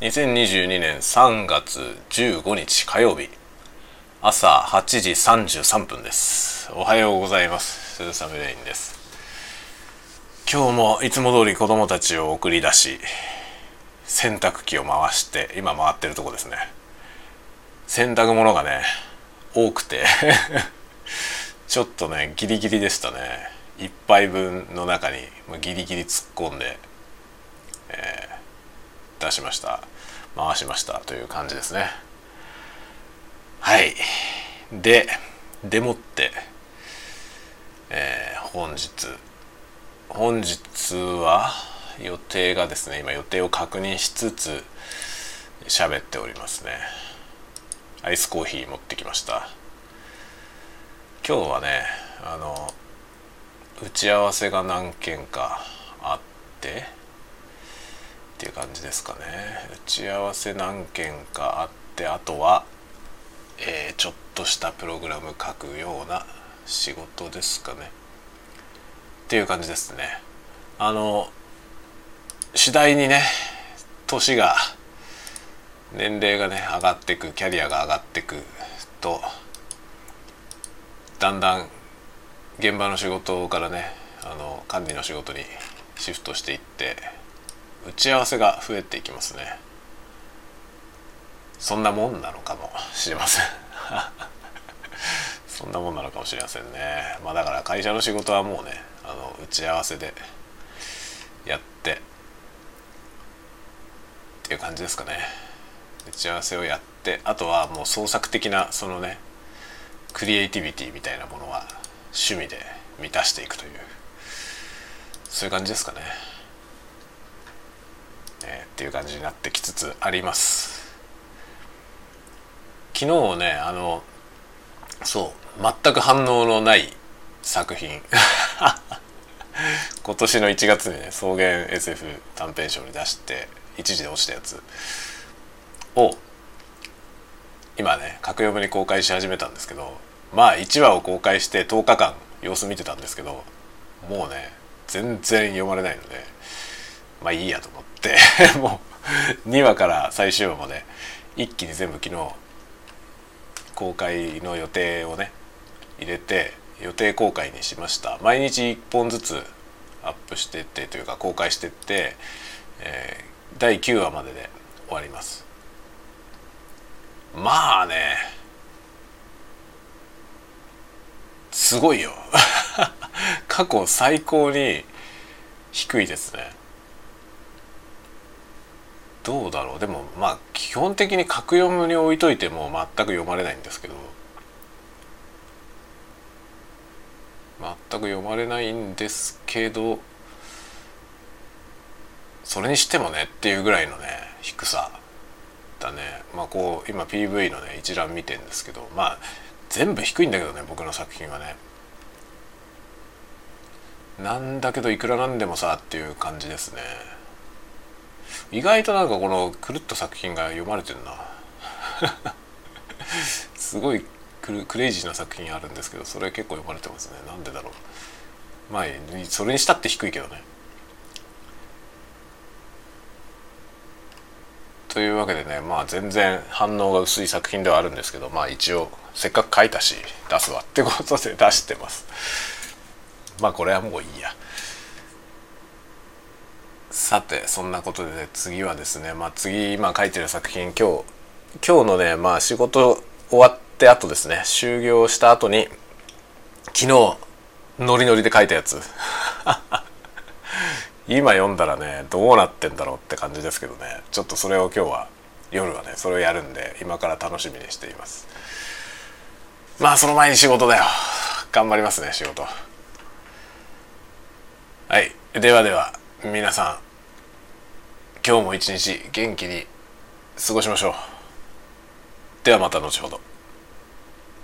2022年3月15日火曜日。朝8時33分です。おはようございます。鈴雨レインです。今日もいつも通り子供たちを送り出し洗濯機を回して今回ってるとこですね。洗濯物がね多くて ちょっとねギリギリでしたね。1杯分の中にギリギリ突っ込んで、えー、出しました。回しました。という感じですね。はい。ででもって、えー、本日本日は予定がですね今予定を確認しつつ喋っておりますね。アイスコーヒー持ってきました。今日はねあの打ち合わせが何件かあってっていう感じですかね。打ち合わせ何件かあってあとは、えー、ちょっとしたプログラム書くような仕事ですかね。っていう感じですね。あの次第にね年が年齢がね上がっていくキャリアが上がってくとだんだん現場の仕事からねあの管理の仕事にシフトしていって打ち合わせが増えていきますね。そんなもんなのかもしれません。そんなもんなのかもしれませんね。まあだから会社の仕事はもうねあの打ち合わせでやってっていう感じですかね。打ち合わせをやってあとはもう創作的なそのねクリエイティビティみたいなものは趣味で満たしていくというそういう感じですかね、えー、っていう感じになってきつつあります。昨日ねあのそう全く反応のない作品。今年の1月にね草原 SF 短編賞に出して一時で落ちたやつ。を今ね格読むに公開し始めたんですけどまあ1話を公開して10日間様子見てたんですけどもうね全然読まれないのでまあいいやと思って。もう2話から最終話まで一気に全部昨日公開の予定をね入れて予定公開にしました。毎日1本ずつアップしてってというか公開してって、えー、第9話までで終わります。まあねすごいよ。過去最高に低いですね。どうだろう。でもまあ基本的に格読むに置いといても全く読まれないんですけど。全く読まれないんですけどそれにしてもねっていうぐらいのね低さだね。まあこう今 PV のね一覧見てんですけどまあ全部低いんだけどね僕の作品はね。なんだけどいくらなんでもさっていう感じですね。意外となんかこのくるっと作品が読まれてるな。すごいクレイジーな作品あるんですけどそれ結構読まれてますね。なんでだろう。まあそれにしたって低いけどね。というわけでねまあ全然反応が薄い作品ではあるんですけどまあ一応せっかく書いたし出すわってことで出してます。まあこれはもういいや。さてそんなことで、ね、次はですねまあ次今書いてる作品今日今日のねまあ仕事終わってあとですね終業した後に昨日ノリノリで書いたやつ。今読んだらねどうなってんだろうって感じですけどね。ちょっとそれを今日は夜はねそれをやるんで今から楽しみにしています。まあその前に仕事だよ。頑張りますね仕事。はい。ではでは。皆さん今日も一日元気に過ごしましょう。ではまた後ほど。